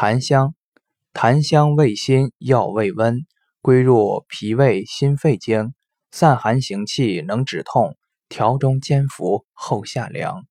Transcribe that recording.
檀香，檀香味辛，药味温，归入脾胃心肺经，散寒行气，能止痛，调中兼服，后下凉。